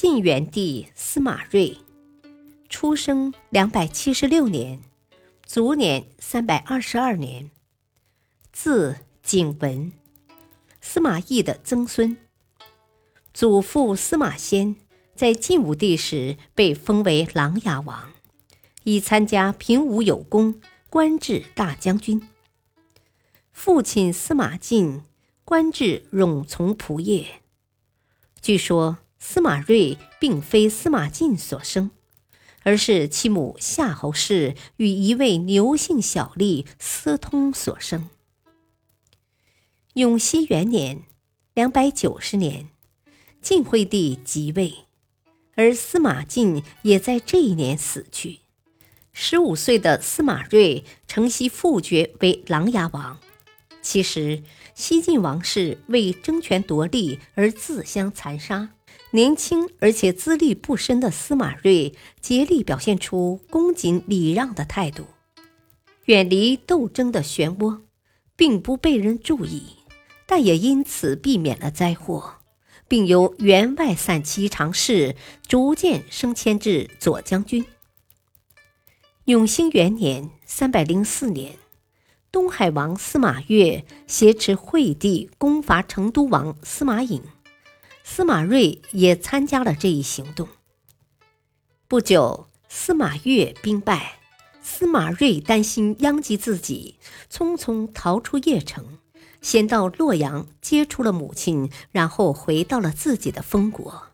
晋元帝司马睿，出生两百七十六年，卒年三百二十二年，字景文，司马懿的曾孙。祖父司马迁在晋武帝时被封为琅琊王，以参加平武有功，官至大将军。父亲司马晋官至冗从仆射。据说。司马睿并非司马晋所生，而是其母夏侯氏与一位牛姓小吏私通所生。永熙元年（两百九十年），晋惠帝即位，而司马晋也在这一年死去。十五岁的司马睿承袭父爵为琅琊王。其实，西晋王室为争权夺利而自相残杀。年轻而且资历不深的司马睿竭力表现出恭谨礼让的态度，远离斗争的漩涡，并不被人注意，但也因此避免了灾祸，并由员外散骑常侍逐渐升迁至左将军。永兴元年（三百零四年），东海王司马越挟持惠帝攻伐成都王司马颖。司马睿也参加了这一行动。不久，司马越兵败，司马睿担心殃及自己，匆匆逃出邺城，先到洛阳接触了母亲，然后回到了自己的封国。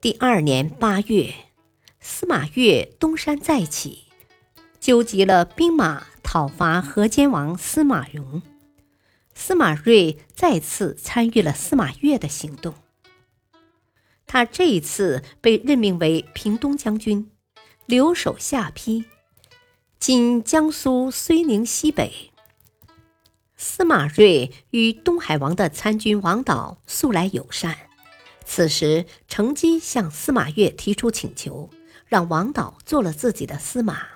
第二年八月，司马越东山再起，纠集了兵马讨伐河间王司马荣。司马睿再次参与了司马越的行动。他这一次被任命为平东将军，留守下邳（今江苏睢宁西北）。司马睿与东海王的参军王导素来友善，此时乘机向司马越提出请求，让王导做了自己的司马。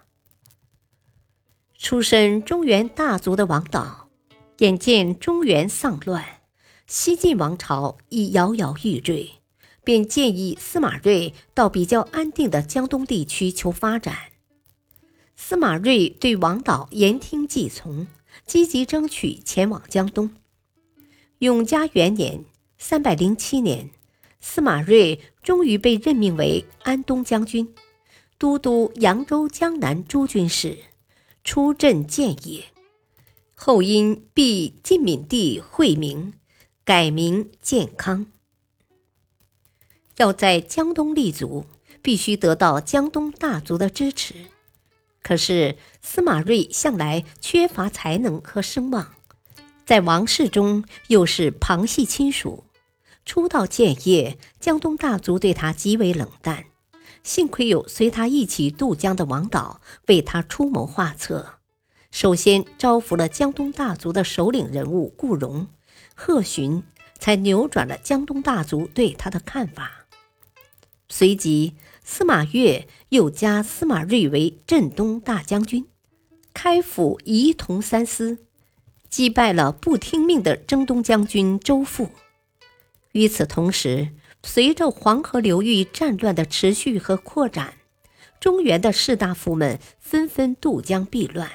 出身中原大族的王导。眼见中原丧乱，西晋王朝已摇摇欲坠，便建议司马睿到比较安定的江东地区求发展。司马睿对王导言听计从，积极争取前往江东。永嘉元年（三百零七年），司马睿终于被任命为安东将军，都督扬州江南诸军事，出镇建业。后因避晋敏帝惠明，改名建康。要在江东立足，必须得到江东大族的支持。可是司马睿向来缺乏才能和声望，在王室中又是旁系亲属。初到建业，江东大族对他极为冷淡。幸亏有随他一起渡江的王导为他出谋划策。首先招服了江东大族的首领人物顾荣、贺询，才扭转了江东大族对他的看法。随即，司马越又加司马睿为镇东大将军，开府仪同三司，击败了不听命的征东将军周馥。与此同时，随着黄河流域战乱的持续和扩展，中原的士大夫们纷纷渡江避乱。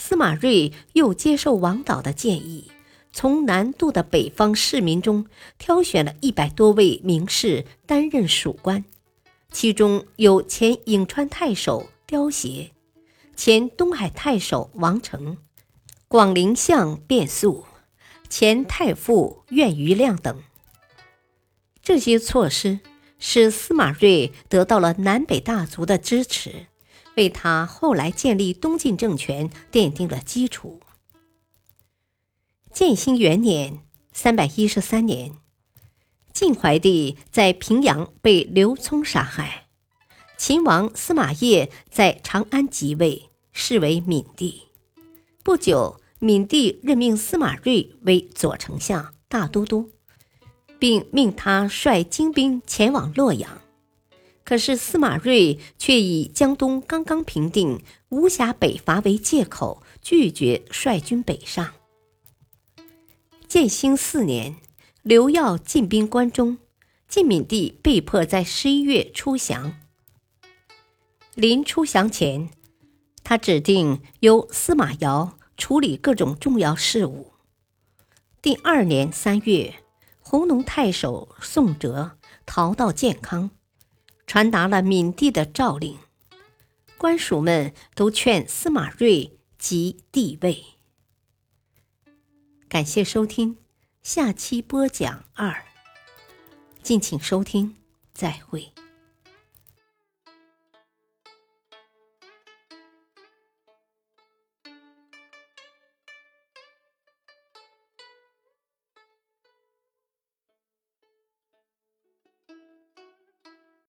司马睿又接受王导的建议，从南渡的北方市民中挑选了一百多位名士担任属官，其中有前颍川太守刁协、前东海太守王成、广陵相卞肃、前太傅苑余亮等。这些措施使司马睿得到了南北大族的支持。为他后来建立东晋政权奠定了基础。建兴元年（三百一十三年，晋怀帝在平阳被刘聪杀害，秦王司马业在长安即位，是为闵帝。不久，闵帝任命司马睿为左丞相、大都督，并命他率精兵前往洛阳。可是司马睿却以江东刚刚平定，无暇北伐为借口，拒绝率军北上。建兴四年，刘耀进兵关中，晋闵帝被迫在十一月出降。临出降前，他指定由司马瑶处理各种重要事务。第二年三月，弘农太守宋哲逃到建康。传达了闵帝的诏令，官署们都劝司马睿即帝位。感谢收听，下期播讲二。敬请收听，再会。